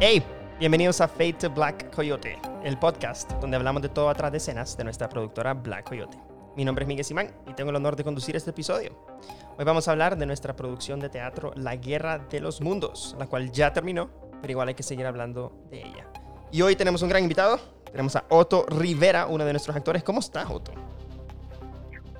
Hey, bienvenidos a Fade to Black Coyote, el podcast donde hablamos de todo atrás de escenas de nuestra productora Black Coyote. Mi nombre es Miguel Simán y tengo el honor de conducir este episodio. Hoy vamos a hablar de nuestra producción de teatro La Guerra de los Mundos, la cual ya terminó, pero igual hay que seguir hablando de ella. Y hoy tenemos un gran invitado, tenemos a Otto Rivera, uno de nuestros actores. ¿Cómo estás, Otto?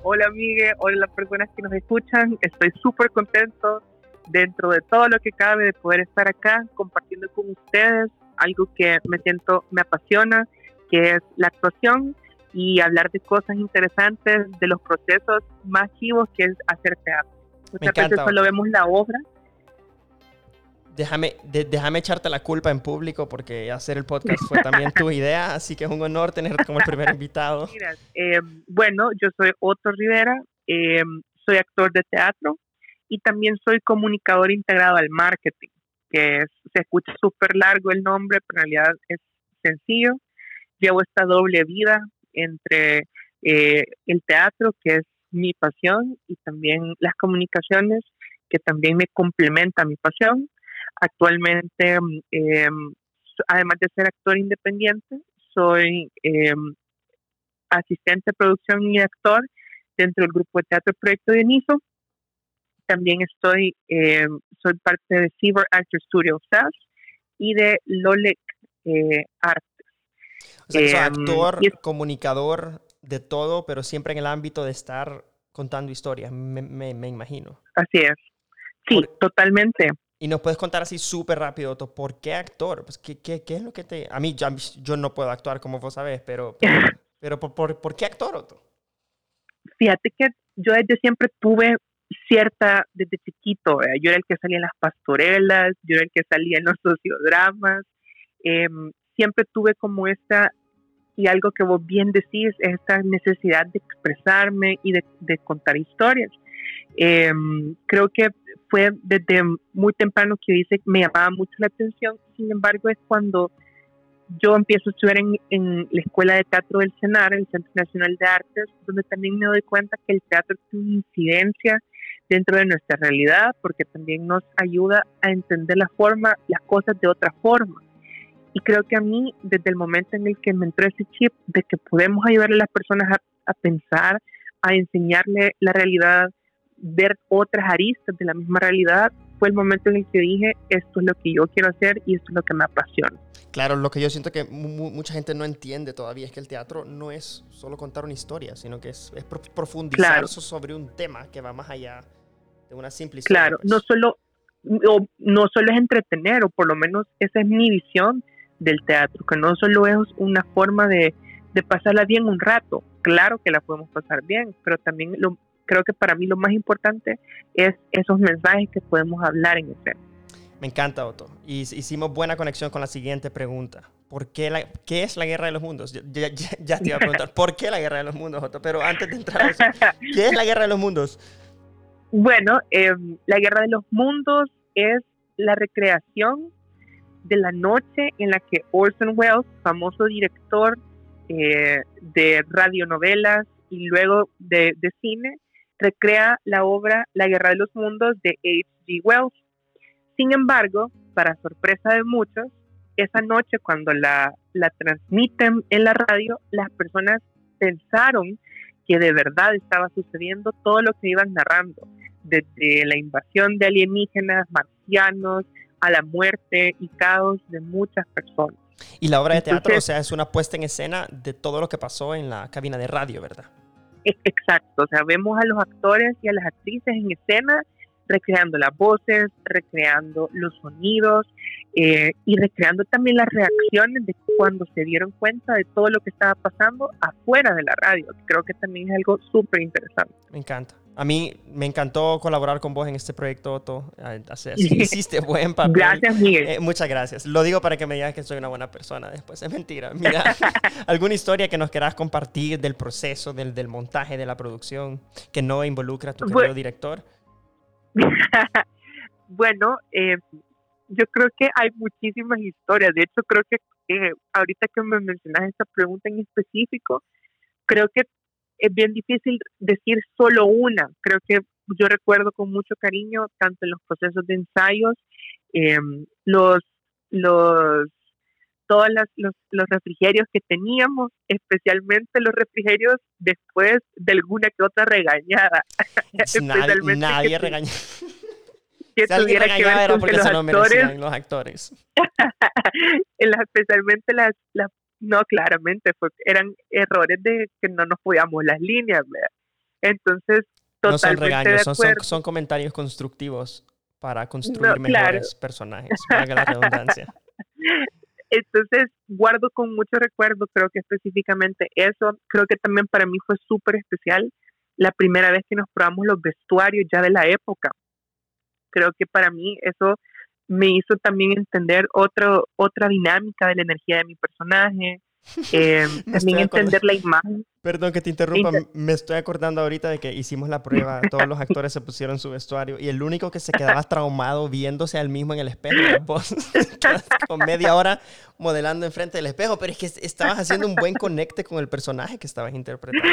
Hola, Miguel, hola las personas que nos escuchan. Estoy súper contento dentro de todo lo que cabe de poder estar acá compartiendo con ustedes algo que me siento, me apasiona, que es la actuación y hablar de cosas interesantes, de los procesos más chivos que es hacer teatro. Muchas veces solo vemos la obra. Déjame, déjame echarte la culpa en público porque hacer el podcast fue también tu idea, así que es un honor tenerte como el primer invitado. Eh, bueno, yo soy Otto Rivera, eh, soy actor de teatro, y también soy comunicador integrado al marketing, que se escucha súper largo el nombre, pero en realidad es sencillo. Llevo esta doble vida entre eh, el teatro, que es mi pasión, y también las comunicaciones, que también me complementa mi pasión. Actualmente, em, además de ser actor independiente, soy em, asistente de producción y actor dentro del grupo de teatro Proyecto Dioniso, también estoy, eh, soy parte de Cyber Actor Studio SAS y de Lolec eh, Artes. O sea, soy em, actor, comunicador de todo, pero siempre en el ámbito de estar contando historias, me, me, imagino. Así es. Sí, totalmente. Y nos puedes contar así súper rápido, Otto, ¿por qué actor? Pues, ¿qué, qué, qué es lo que te...? A mí, yo, yo no puedo actuar como vos sabés, pero, pero, por, por, ¿por, qué actor, Otto? Fíjate que yo desde siempre tuve cierta desde chiquito. Yo era el que salía en las pastorelas, yo era el que salía en los sociodramas. Em, siempre tuve como esta, y algo que vos bien decís, esta necesidad de expresarme y de, contar historias. Em, creo que fue desde muy temprano que dice me llamaba mucho la atención, sin embargo es cuando yo empiezo a estudiar en, en, la Escuela de Teatro del CENAR, el Centro Nacional de Artes, donde también me doy cuenta que el teatro tiene incidencia dentro de nuestra realidad, porque también nos ayuda a entender la forma, las cosas de otra forma. Y creo que a mí, desde el momento en el que me entró ese chip de que podemos ayudar a las personas a, a pensar, a enseñarle la realidad, ver otras aristas de la misma realidad, fue el momento en el que dije, esto es lo que yo quiero hacer y esto es lo que me apasiona. Claro, lo que yo siento que mucha gente no entiende todavía es que el teatro no es solo contar una historia, sino que es, profundizar sobre un tema que va más allá de una historia. Claro, pues. no solo no solo es entretener, o por lo menos esa es mi visión del teatro, que no solo es una forma de, de pasarla bien un rato, claro que la podemos pasar bien, pero también lo, creo que para mí lo más importante es esos mensajes que podemos hablar en escena. Me encanta, Otto. Y hicimos buena conexión con la siguiente pregunta. ¿Por qué, la, ¿Qué es la guerra de los mundos? Ya, te iba a preguntar, ¿por qué la guerra de los mundos, Otto? Pero antes de entrar a eso, ¿qué es la guerra de los mundos? Bueno, em, la guerra de los mundos es la recreación de la noche en la que Orson Welles, famoso director eh, de radionovelas y luego de, cine, recrea la obra La Guerra de los Mundos de H.G. Wells. Sin embargo, para sorpresa de muchos, esa noche cuando la transmiten en la radio, las personas pensaron que de verdad estaba sucediendo todo lo que iban narrando, desde la invasión de alienígenas, marcianos, a la muerte y caos de muchas personas. Y la obra de teatro, o sea, es una puesta en escena de todo lo que pasó en la cabina de radio, ¿verdad? Exacto, o sea, vemos a los actores y a las actrices en escena recreando las voces, recreando los sonidos eh, y recreando también las reacciones de cuando se dieron cuenta de todo lo que estaba pasando afuera de la radio. Creo que también es algo súper interesante. Me encanta. A mí me encantó colaborar con vos en este proyecto, Otto. Hiciste buen papel. Gracias, Miguel. Eh, muchas gracias. Lo digo para que me digas que soy una buena persona después. Es mentira. Mira, ¿alguna historia que nos quieras compartir del proceso, del, del montaje, de la producción, que no involucra a tu querido director? bueno, eh, yo creo que hay muchísimas historias. De hecho, creo que eh, ahorita que me mencionas esta pregunta en específico, creo que es bien difícil decir solo una. Creo que yo recuerdo con mucho cariño, tanto en los procesos de ensayos, em, los los todos los, los, refrigerios que teníamos, especialmente los refrigerios después de alguna que otra regañada. nadie, nadie regañaba. que si tuviera que ver los actores, los actores. especialmente las, las, no, claramente, fue, eran errores de que no nos podíamos las líneas, Entonces, totalmente no son regaños, son, son, comentarios constructivos para construir mejores personajes, para la redundancia. Entonces, guardo con mucho recuerdo, creo que específicamente eso, creo que también para mí fue súper especial la primera vez que nos probamos los vestuarios ya de la época. Creo que para mí eso me hizo también entender otro, otra dinámica de la energía de mi personaje, eh, también entender la imagen. Perdón que te interrumpa, me estoy acordando ahorita de que hicimos la prueba, todos los actores se pusieron su vestuario y el único que se quedaba traumado viéndose al mismo en el espejo vos, con media hora modelando enfrente del espejo, pero es que estabas haciendo un buen conecte con el personaje que estabas interpretando.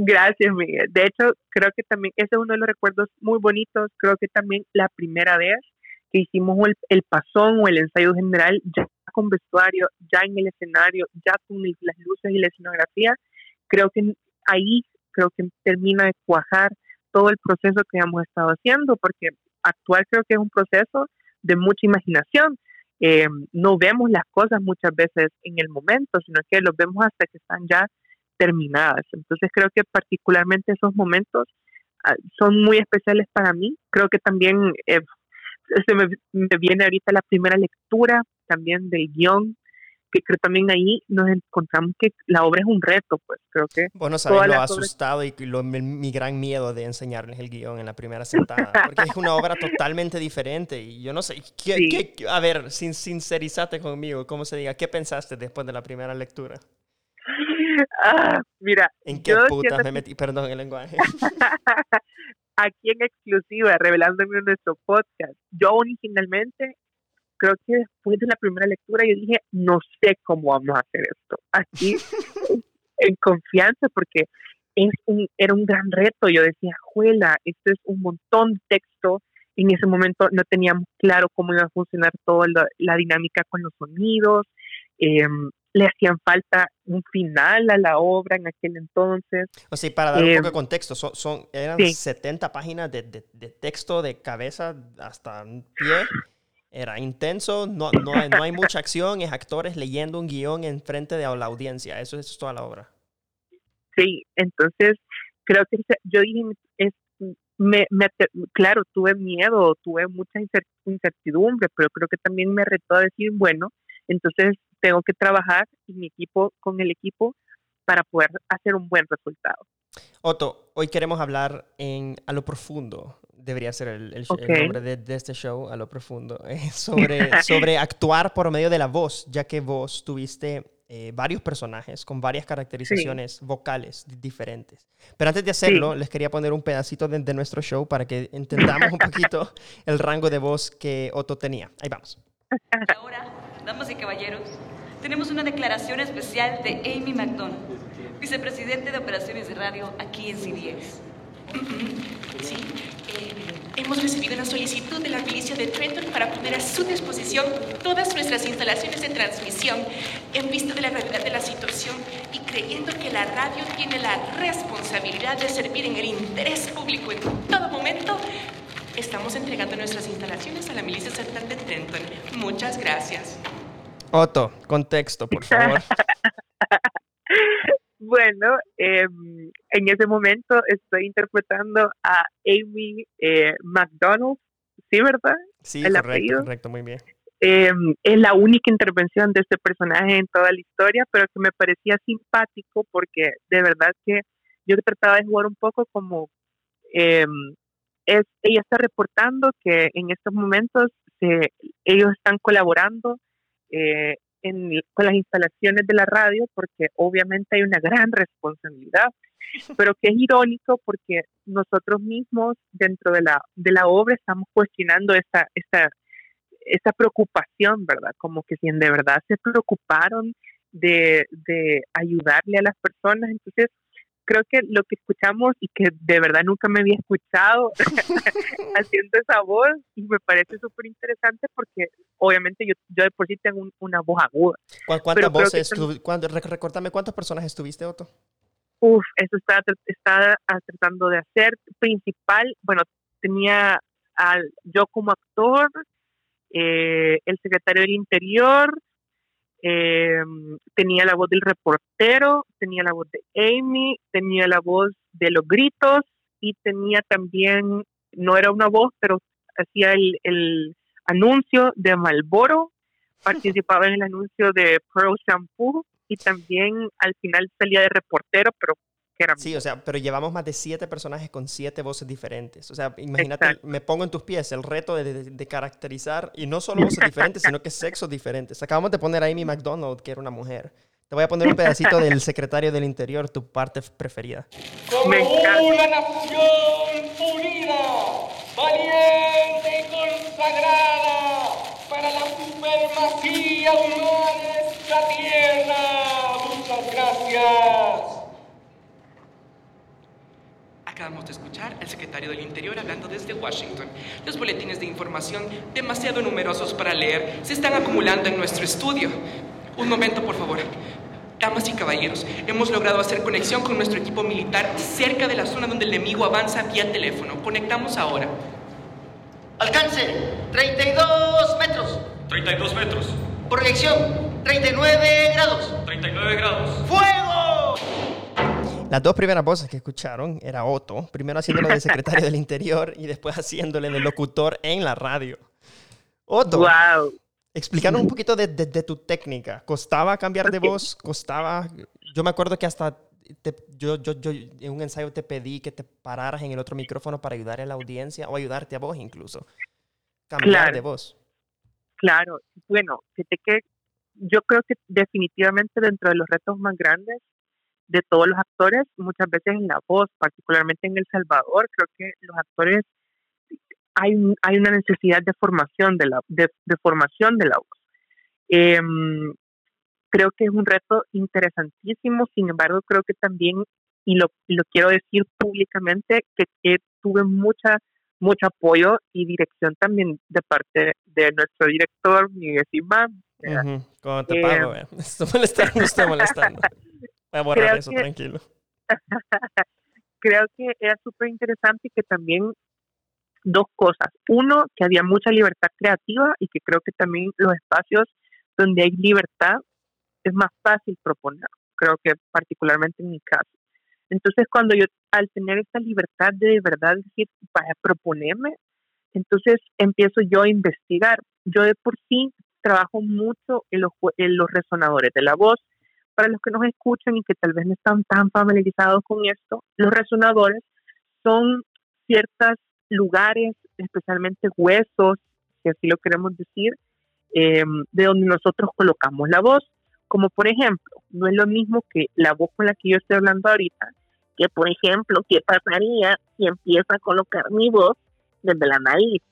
Gracias, Miguel. De hecho, creo que también ese es uno de los recuerdos muy bonitos. Creo que también la primera vez que hicimos el, el pasón o el ensayo general ya con vestuario, ya en el escenario, ya con las luces y la escenografía, creo que ahí creo que termina de cuajar todo el proceso que hemos estado haciendo, porque actuar creo que es un proceso de mucha imaginación. Eh, no vemos las cosas muchas veces en el momento, sino que los vemos hasta que están ya terminadas. Entonces creo que particularmente esos momentos ah, son muy especiales para mí. Creo que también eh, se me, viene ahorita la primera lectura también del guion, que creo también ahí nos encontramos que la obra es un reto, pues creo que... Bueno, sabes lo asustado y lo, mi, gran miedo de enseñarles el guion en la primera sentada, porque es una obra totalmente diferente y yo no sé, ¿qué, a ver, sin, sincerizate conmigo, ¿cómo se diga? ¿Qué pensaste después de la primera lectura? Ah, mira. ¿En qué putas me metí? Perdón el lenguaje. Aquí en exclusiva, revelándome en nuestro podcast. Yo originalmente, creo que después de la primera lectura, yo dije, no sé cómo vamos a hacer esto. Aquí, en confianza, porque es un, era un gran reto. Yo decía, juela, esto es un montón de texto. En ese momento no teníamos claro cómo iba a funcionar toda la, dinámica con los sonidos. Eh, le hacían falta un final a la obra en aquel entonces. O sea, para dar un poco de eh, contexto, son, son eran 70 páginas de, de, texto de cabeza hasta pie. Era intenso, no, no, hay, no hay mucha acción, es actores leyendo un guion en frente de la audiencia. Eso, es toda la obra. Sí, entonces creo que yo dije, es, me, claro, tuve miedo, tuve mucha incertidumbre, pero creo que también me retó a decir, bueno, entonces tengo que trabajar y mi equipo con el equipo para poder hacer un buen resultado. Otto, hoy queremos hablar en A lo Profundo, debería ser el, nombre de, este show, A lo Profundo, eh, sobre, sobre actuar por medio de la voz, ya que vos tuviste eh, varios personajes con varias caracterizaciones vocales diferentes. Pero antes de hacerlo, les quería poner un pedacito de, de nuestro show para que entendamos un poquito el rango de voz que Otto tenía. Ahí vamos. Ahora, damas y caballeros, tenemos una declaración especial de Amy McDonald, vicepresidente de operaciones de radio aquí en CBS. Sí, eh, hemos recibido una solicitud de la milicia de Trenton para poner a su disposición todas nuestras instalaciones de transmisión en vista de la gravedad de la situación y creyendo que la radio tiene la responsabilidad de servir en el interés público en todo momento, estamos entregando nuestras instalaciones a la milicia estatal de Trenton. Muchas gracias. Otto, contexto, por favor. bueno, em, en ese momento estoy interpretando a Amy eh, McDonald, ¿sí, verdad? Sí, correcto, correcto, muy bien. Em, es la única intervención de este personaje en toda la historia, pero que me parecía simpático porque de verdad que yo trataba de jugar un poco como em, es, ella está reportando que en estos momentos ellos están colaborando eh, con las instalaciones de la radio porque obviamente hay una gran responsabilidad, pero que es irónico porque nosotros mismos dentro de la, de la obra estamos cuestionando esa, esa, esa preocupación, ¿verdad? Como que si de verdad se preocuparon de, de ayudarle a las personas, entonces creo que lo que escuchamos y que de verdad nunca me había escuchado haciendo esa voz y me parece súper interesante porque obviamente yo, yo de por sí tengo una voz aguda. ¿Cuántas voces? recordame cuántas personas estuviste, Otto. Uf, eso está, está tratando de hacer. Principal, bueno, tenía al, yo como actor, eh, el secretario del Interior, eh, tenía la voz del reportero, tenía la voz de Amy, tenía la voz de los gritos y tenía también, no era una voz, pero hacía el, el anuncio de Malboro, participaba en el anuncio de Pro Shampoo y también al final salía de reportero, pero Sí, o sea, pero llevamos más de siete personajes con siete voces diferentes. O sea, imagínate, me pongo en tus pies el reto de, caracterizar, y no solo voces diferentes, sino que sexos diferentes. Acabamos de poner a Amy McDonald, que era una mujer. Te voy a poner un pedacito del secretario del Interior, tu parte preferida. Como una nación unida, valiente y consagrada para la supremacía humana en esta tierra. Muchas gracias. Acabamos de escuchar al secretario del Interior hablando desde Washington. Los boletines de información, demasiado numerosos para leer, se están acumulando en nuestro estudio. Un momento, por favor. Damas y caballeros, hemos logrado hacer conexión con nuestro equipo militar cerca de la zona donde el enemigo avanza vía teléfono. Conectamos ahora. Alcance, 32 metros. 32 metros. Proyección, 39 grados. 39 grados. ¡Fuego! Las dos primeras voces que escucharon era Otto, primero haciéndolo de secretario del Interior y después haciéndole de locutor en la radio. Otto, wow. explícanos un poquito de, tu técnica. ¿Costaba cambiar de voz? ¿Costaba? Yo me acuerdo que hasta yo, yo, yo en un ensayo te pedí que te pararas en el otro micrófono para ayudar a la audiencia o ayudarte a vos incluso. Cambiar de voz. Claro, bueno, fíjate que yo creo que definitivamente dentro de los retos más grandes de todos los actores, muchas veces en la voz, particularmente en El Salvador, creo que los actores hay, hay una necesidad de formación de la, de, formación de la voz. Em, creo que es un reto interesantísimo, sin embargo, creo que también, y lo, lo quiero decir públicamente, que, tuve mucha mucho apoyo y dirección también de parte de nuestro director, Miguel Simán. Uh te pago, eh, estoy molestando, estoy molestando. Voy a borrar eso, tranquilo. creo que era súper interesante y que también dos cosas. Uno, que había mucha libertad creativa y que creo que también los espacios donde hay libertad es más fácil proponer, creo que particularmente en mi caso. Entonces, cuando yo, al tener esta libertad de de verdad decir, para proponerme, entonces empiezo yo a investigar. Yo de por sí trabajo mucho en los, en los resonadores de la voz, para los que nos escuchan y que tal vez no están tan familiarizados con esto, los resonadores son ciertos lugares, especialmente huesos, si así lo queremos decir, em, de donde nosotros colocamos la voz. Como por ejemplo, no es lo mismo que la voz con la que yo estoy hablando ahorita, que por ejemplo, ¿qué pasaría si empiezo a colocar mi voz desde la nariz?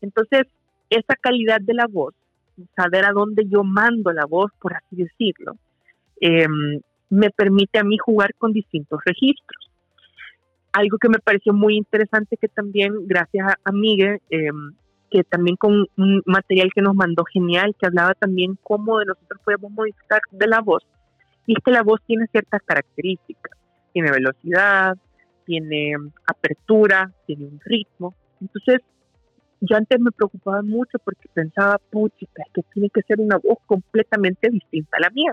Entonces, esa calidad de la voz saber a dónde yo mando la voz, por así decirlo, em, me permite a mí jugar con distintos registros. Algo que me pareció muy interesante que también, gracias a Miguel, em, que también con un material que nos mandó genial, que hablaba también cómo de nosotros podemos modificar de la voz, y es que la voz tiene ciertas características, tiene velocidad, tiene apertura, tiene un ritmo. Entonces, yo antes me preocupaba mucho porque pensaba, puchica, que tiene que ser una voz completamente distinta a la mía.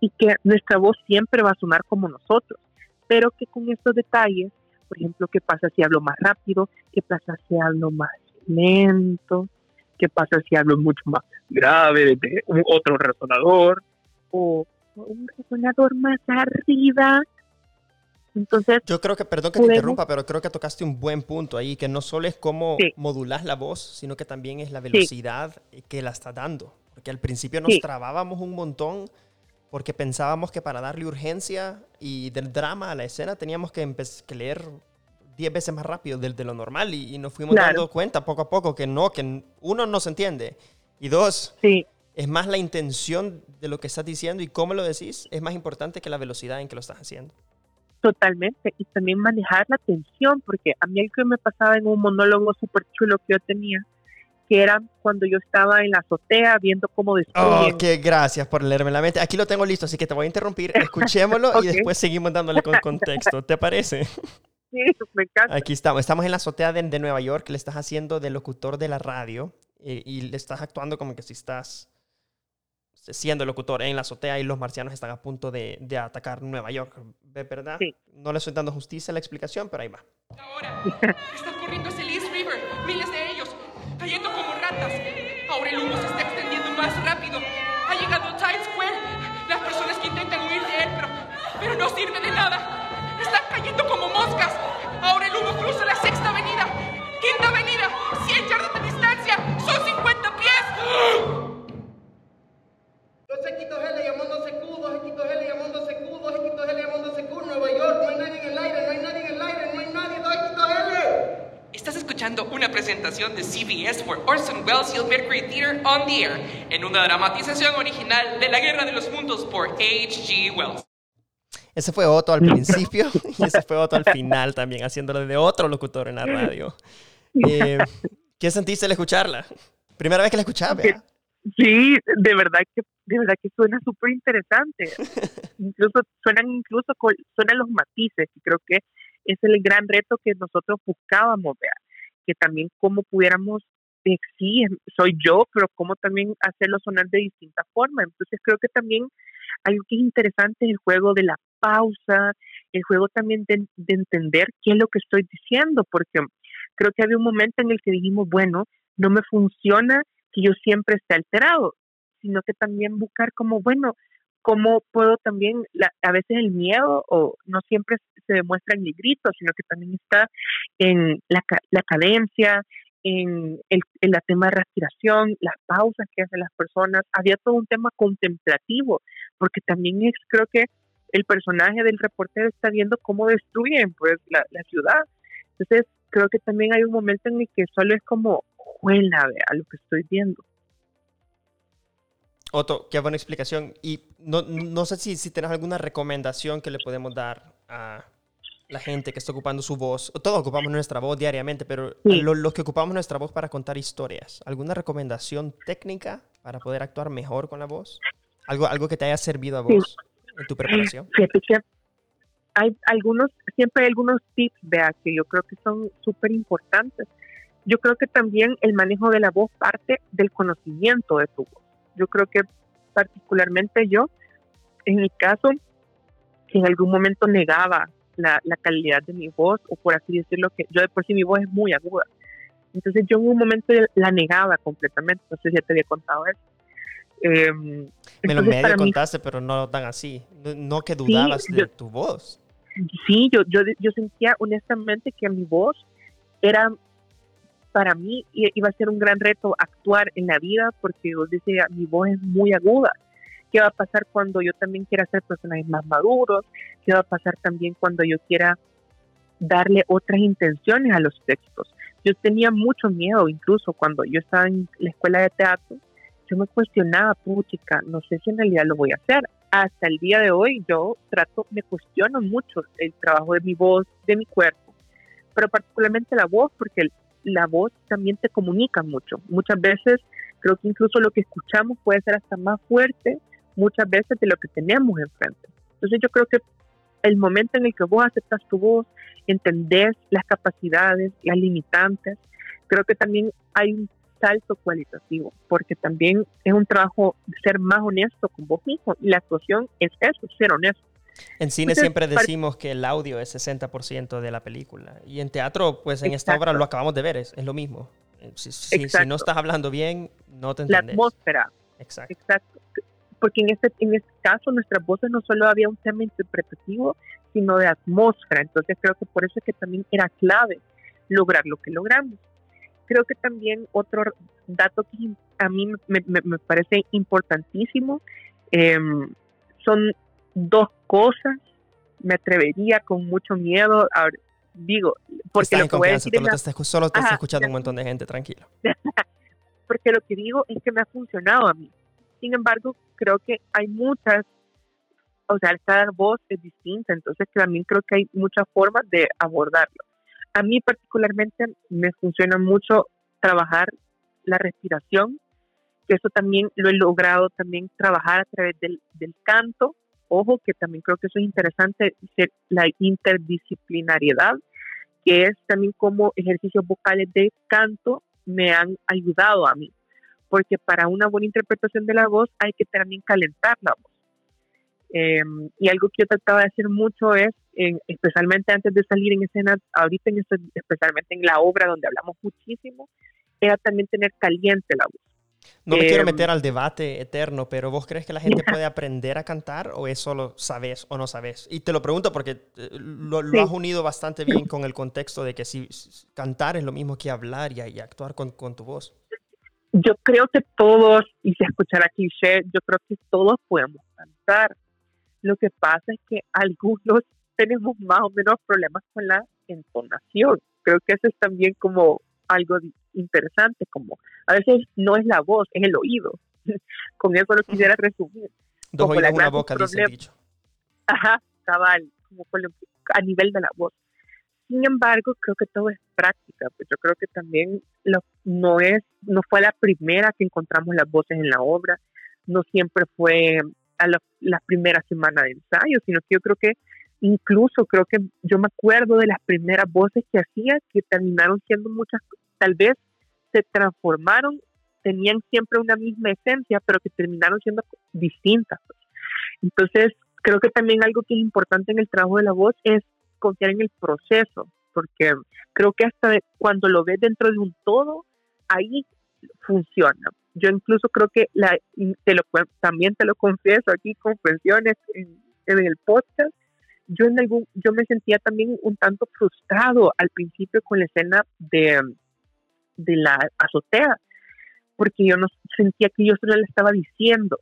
Y que nuestra voz siempre va a sonar como nosotros, pero que con estos detalles, por ejemplo, qué pasa si hablo más rápido, qué pasa si hablo más lento, qué pasa si hablo mucho más grave de otro resonador o un resonador más arriba entonces, yo creo que, perdón que te interrumpa, pero creo que tocaste un buen punto ahí, que no solo es cómo modular la voz, sino que también es la velocidad que la está dando. Porque al principio nos trabábamos un montón porque pensábamos que para darle urgencia y del drama a la escena teníamos que, que leer 10 veces más rápido de, de lo normal y, nos fuimos dando cuenta poco a poco que no, que uno no se entiende y dos, es más la intención de lo que estás diciendo y cómo lo decís, es más importante que la velocidad en que lo estás haciendo. Totalmente. Y también manejar la tensión, porque a mí el que me pasaba en un monólogo súper chulo que yo tenía, que era cuando yo estaba en la azotea viendo cómo destruyen. Oh, qué gracias por leerme la mente. Aquí lo tengo listo, así que te voy a interrumpir. Escuchémoslo y después seguimos dándole con contexto. ¿Te parece? Sí, me encanta. Aquí estamos. Estamos en la azotea de, de Nueva York. Le estás haciendo de locutor de la radio y, y le estás actuando como que si estás siendo locutor en la azotea y los marcianos están a punto de, de atacar Nueva York. ¿Ve verdad? Sí. No le estoy dando justicia a la explicación, pero ahí va. Ahora, están corriendo hacia el East River, miles de ellos, cayendo como ratas. Ahora el humo se está extendiendo más rápido. Ha llegado a Times Square. Las personas que intentan huir de él, pero, pero no sirve de nada. Están cayendo como moscas. Ahora el humo cruza la sexta avenida, quinta avenida, 100 yardas de distancia. Son 50 pies. L llamándose Q, dos equitos L llamándose Q, dos equitos L llamándose Q, Nueva York, no hay nadie en el aire, no hay nadie en el aire, no hay nadie, dos. Estás escuchando una presentación de CBS for Orson Welles y el Mercury Theater on the Air, en una dramatización original de La Guerra de los Mundos por H.G. Wells. Ese fue Otto al principio y ese fue Otto al final también, haciéndolo de otro locutor en la radio. Eh, ¿Qué sentiste al escucharla? Primera vez que la escuchaba. ¿Verdad? Sí, de verdad que de verdad que suena súper interesante. incluso suenan incluso suenan los matices y creo que es el gran reto que nosotros buscábamos, vea, que también cómo pudiéramos eh, sí, soy yo, pero cómo también hacerlo sonar de distinta forma. Entonces creo que también algo que es interesante es el juego de la pausa, el juego también de, de entender qué es lo que estoy diciendo, porque creo que había un momento en el que dijimos, bueno, no me funciona que yo siempre esté alterado, sino que también buscar como, bueno, cómo puedo también, la- a veces el miedo o no siempre se demuestra en el grito, sino que también está en la, la cadencia, en el, en tema de respiración, las pausas que hacen las personas. Había todo un tema contemplativo, porque también es, creo que el personaje del reportero está viendo cómo destruyen pues la ciudad. Entonces, creo que también hay un momento en el que solo es como, juela, vea lo que estoy viendo. Otto, qué buena explicación. Y no, no sé si, si tienes alguna recomendación que le podemos dar a la gente que está ocupando su voz. Todos ocupamos nuestra voz diariamente, pero Sí. los que ocupamos nuestra voz para contar historias, ¿alguna recomendación técnica para poder actuar mejor con la voz? ¿Algo, algo que te haya servido a Sí. vos en tu preparación? Fíjate que hay algunos, siempre hay algunos tips, vea, que yo creo que son súper importantes. Yo creo que también el manejo de la voz parte del conocimiento de tu voz. Yo creo que particularmente yo, en mi caso, que en algún momento negaba la, la calidad de mi voz, o por así decirlo, que yo de por sí mi voz es muy aguda. Entonces yo en un momento la negaba completamente, no sé si ya te había contado eso. Em, Me lo medio para mí contaste, pero no tan así. No, no que dudabas de yo- tu voz. sí, yo, yo, yo sentía honestamente que mi voz era, para mí, iba a ser un gran reto actuar en la vida porque yo decía, mi voz es muy aguda. ¿Qué va a pasar cuando yo también quiera hacer personajes más maduros? ¿Qué va a pasar también cuando yo quiera darle otras intenciones a los textos? Yo tenía mucho miedo, incluso cuando yo estaba en la escuela de teatro, yo me cuestionaba, puchica, no sé si en realidad lo voy a hacer. Hasta el día de hoy yo trato, me cuestiono mucho el trabajo de mi voz, de mi cuerpo, pero particularmente la voz, porque la voz también te comunica mucho. Muchas veces creo que incluso lo que escuchamos puede ser hasta más fuerte muchas veces de lo que tenemos enfrente. Entonces yo creo que el momento en el que vos aceptas tu voz, entendés las capacidades, las limitantes, creo que también hay un salto cualitativo, porque también es un trabajo de ser más honesto con vos mismo. Y la actuación es eso, ser honesto. En cine Entonces, siempre decimos que el audio es 60% de la película. Y en teatro, pues en esta obra Exacto. lo acabamos de ver, es, es lo mismo. Eh, Si, si- si Exacto. no estás hablando bien, no te La entendés. atmósfera, Exacto. exacto. Porque en este, en este caso nuestras voces no solo había un tema interpretativo, sino de atmósfera. Entonces creo que por eso es que también era clave lograr lo que logramos. Creo que también otro dato que a mí me, me- me parece importantísimo em, son dos cosas. Me atrevería con mucho miedo, a, digo, porque lo que voy a confianza, decir es solo la- te, está solo te está escuchando un montón de gente, tranquilo. porque lo que digo es que me ha funcionado a mí. Sin embargo, creo que hay muchas, o sea, cada voz es distinta, entonces también creo que hay muchas formas de abordarlo. A mí particularmente me funciona mucho trabajar la respiración, que eso también lo he logrado también trabajar a través del, del canto. Ojo, que también creo que eso es interesante, la interdisciplinariedad, que es también como ejercicios vocales de canto me han ayudado a mí, porque para una buena interpretación de la voz hay que también calentar la voz. Em, y algo que yo trataba de hacer mucho es, especialmente antes de salir en escena, ahorita en especialmente en la obra donde hablamos muchísimo, era también tener caliente la voz. No me quiero em, meter al debate eterno, pero ¿vos crees que la gente puede aprender a cantar o es solo sabes o no sabes? Y te lo pregunto porque eh, lo, has unido bastante bien con el contexto de que si cantar es lo mismo que hablar y, actuar con, con, tu voz. Yo creo que todos, y si escuchar aquí, yo creo que todos podemos cantar. Lo que pasa es que algunos tenemos más o menos problemas con la entonación. Creo que eso es también como algo interesante, como a veces no es la voz, es el oído. Con eso lo quisiera resumir. Dos oídos, una boca, dice el dicho. Ajá, cabal, como a nivel de la voz. Sin embargo, creo que todo es práctica, pues yo creo que también lo, no es, no fue la primera que encontramos las voces en la obra, no siempre fue a la, la primera semana de ensayo, sino que yo creo que incluso creo que yo me acuerdo de las primeras voces que hacía que terminaron siendo muchas, tal vez se transformaron, tenían siempre una misma esencia, pero que terminaron siendo distintas. Entonces, creo que también algo que es importante en el trabajo de la voz es confiar en el proceso, porque creo que hasta cuando lo ves dentro de un todo, ahí funciona. Yo incluso creo que la, te lo, también te lo confieso aquí, confesiones en, en el podcast, yo en algún, yo me sentía también un tanto frustrado al principio con la escena de, de la azotea, porque yo no sentía que yo solo le estaba diciendo.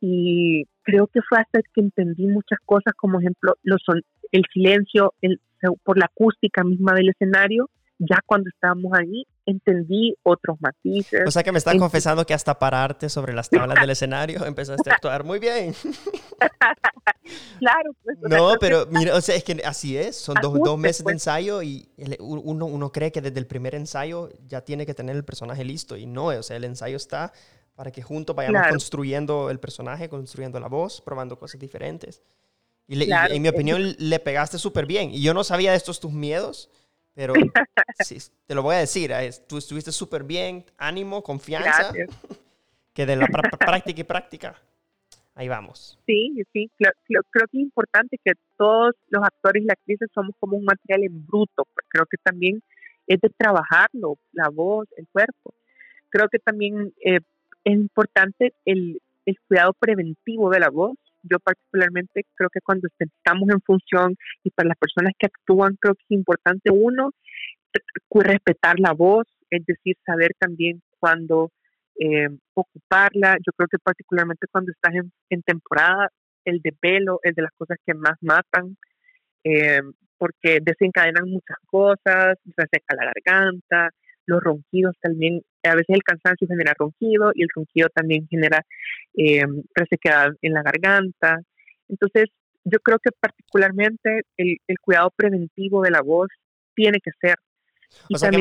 Y creo que fue hasta que entendí muchas cosas, como ejemplo, los el silencio, el, por la acústica misma del escenario, ya cuando estábamos ahí entendí otros matices. O sea que me estás confesando que hasta pararte sobre las tablas del escenario empezaste a actuar muy bien. claro. Pues, no, pero mira, o sea, es que así es, son dos, dos, meses de pues. ensayo y uno, uno cree que desde el primer ensayo ya tiene que tener el personaje listo y no, o sea, el ensayo está para que juntos vayamos construyendo el personaje, construyendo la voz, probando cosas diferentes. Y, en mi opinión le pegaste súper bien. Y yo no sabía de estos tus miedos pero sí, te lo voy a decir, tú estuviste súper bien, ánimo, confianza, que de la práctica y práctica, ahí vamos. Sí, sí, creo, que es importante que todos los actores y las actrices somos como un material en bruto, pues creo que también es de trabajarlo, la voz, el cuerpo. Creo que también eh, es importante el, el cuidado preventivo de la voz, yo particularmente creo que cuando estamos en función y para las personas que actúan, creo que es importante uno, respetar la voz, es decir, saber también cuándo eh, ocuparla. Yo creo que particularmente cuando estás en, temporada, el de pelo es de las cosas que más matan, eh, porque desencadenan muchas cosas, se seca la garganta, los ronquidos también, a veces el cansancio genera ronquido y el ronquido también genera eh, resequedad en la garganta. Entonces, yo creo que particularmente el, cuidado preventivo de la voz tiene que ser. o sea que,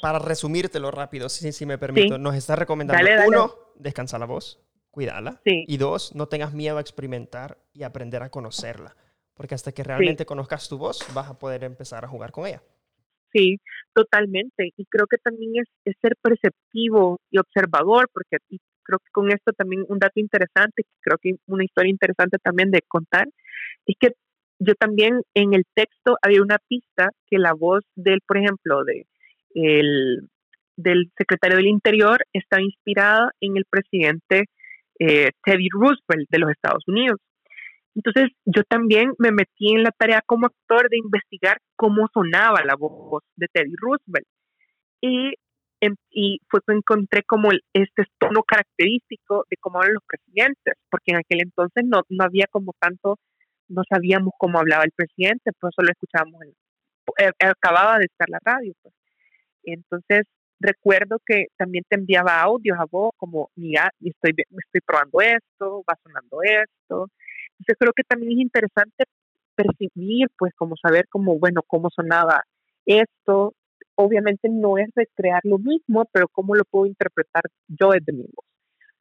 para resumírtelo rápido, si, si me permito, nos está recomendando, uno, descansa la voz, cuídala, y dos, no tengas miedo a experimentar y aprender a conocerla, porque hasta que realmente conozcas tu voz, vas a poder empezar a jugar con ella. Sí, totalmente. Y creo que también es, ser perceptivo y observador, porque creo que con esto también un dato interesante, creo que una historia interesante también de contar, es que yo también en el texto había una pista que la voz del, por ejemplo, de el, del secretario del Interior está inspirada en el presidente eh, Teddy Roosevelt de los Estados Unidos. Entonces yo también me metí en la tarea como actor de investigar cómo sonaba la voz de Teddy Roosevelt. Y, em, y fue que encontré como este tono característico de cómo hablan los presidentes, porque en aquel entonces no, no había como tanto, no sabíamos cómo hablaba el presidente, pues solo escuchábamos, eh, acababa de estar la radio. Pues. Entonces recuerdo que también te enviaba audios a vos, como, mira, estoy, estoy probando esto, va sonando esto. Entonces creo que también es interesante percibir, pues, como saber cómo, bueno, cómo sonaba esto. Obviamente no es recrear lo mismo, pero cómo lo puedo interpretar yo desde mi voz.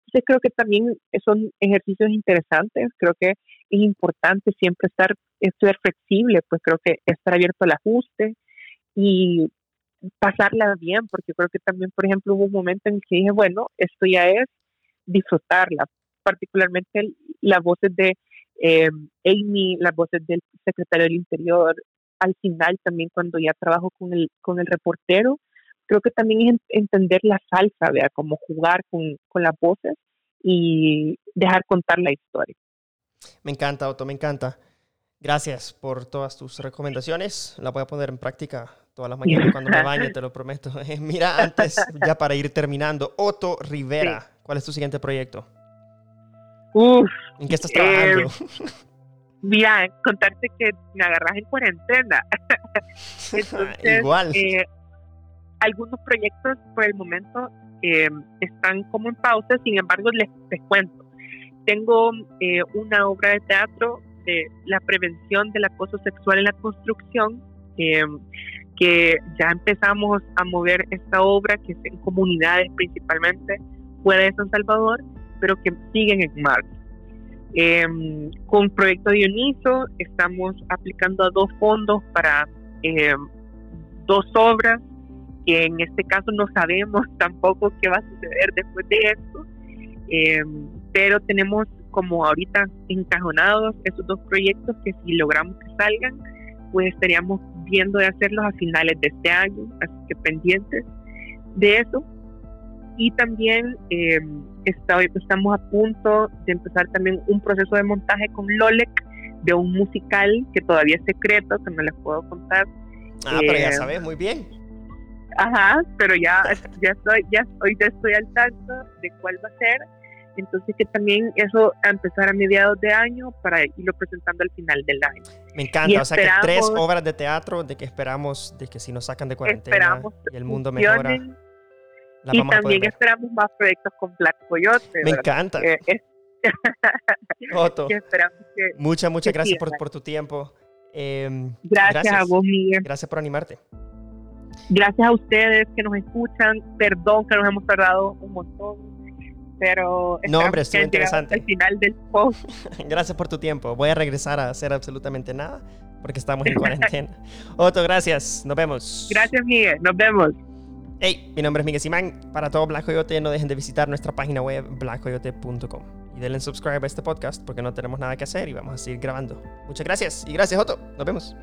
Entonces creo que también son ejercicios interesantes, creo que es importante siempre estar, ser flexible, pues creo que estar abierto al ajuste y pasarla bien, porque creo que también, por ejemplo, hubo un momento en que dije, bueno, esto ya es disfrutarla, particularmente las voces de eh, Amy, las voces del secretario del Interior, al final también cuando ya trabajo con el, con el reportero, creo que también es entender la salsa, vea, como jugar con, con las voces y dejar contar la historia. Me encanta, Otto, me encanta. Gracias por todas tus recomendaciones. La voy a poner en práctica todas las mañanas cuando me bañe, te lo prometo. Mira, antes, ya para ir terminando, Otto Rivera, ¿cuál es tu siguiente proyecto? Uf, ¿En qué estás trabajando? Eh, mira, contarte que me agarras en cuarentena. Entonces, Igual. Eh, algunos proyectos por el momento eh, están como en pausa, sin embargo, les, les cuento. Tengo eh, una obra de teatro de la prevención del acoso sexual en la construcción, eh, que ya empezamos a mover esta obra, que es en comunidades principalmente, fuera de San Salvador, pero que siguen en marcha. Eh, con Proyecto Dioniso estamos aplicando a dos fondos para eh, dos obras que en este caso no sabemos tampoco qué va a suceder después de esto, eh, pero tenemos como ahorita encajonados esos dos proyectos que si logramos que salgan, pues estaríamos viendo de hacerlos a finales de este año, así que pendientes de eso. Y también está, estamos a punto de empezar también un proceso de montaje con Lolek de un musical que todavía es secreto, que no les puedo contar. Ah, pero ya Eh, sabes, muy bien. Ajá, pero ya, ya estoy, ya hoy ya estoy al tanto de cuál va a ser. Entonces que también eso a empezar a mediados de año para irlo presentando al final del año. Me encanta. y O sea que tres obras de teatro de que esperamos de que si nos sacan de cuarentena y el mundo mejora, y también esperamos más proyectos con Black Coyote. Me ¿verdad? encanta. Eh, es- Otto, que esperamos que muchas, muchas que gracias por, por tu tiempo. Em, gracias, a vos Miguel Gracias por animarte. gracias a ustedes que nos escuchan perdón que nos hemos tardado un montón pero No, hombre, estuvo interesante. el final del post Gracias por tu tiempo. Voy a regresar a hacer absolutamente nada porque estamos en cuarentena. Otto, gracias. Nos vemos. gracias Miguel nos vemos Hey, mi nombre es Miguel Simán. Para todo Black Coyote, no dejen de visitar nuestra página web blackcoyote.com y denle subscribe a este podcast porque no tenemos nada que hacer y vamos a seguir grabando. Muchas gracias y gracias, Otto. Nos vemos.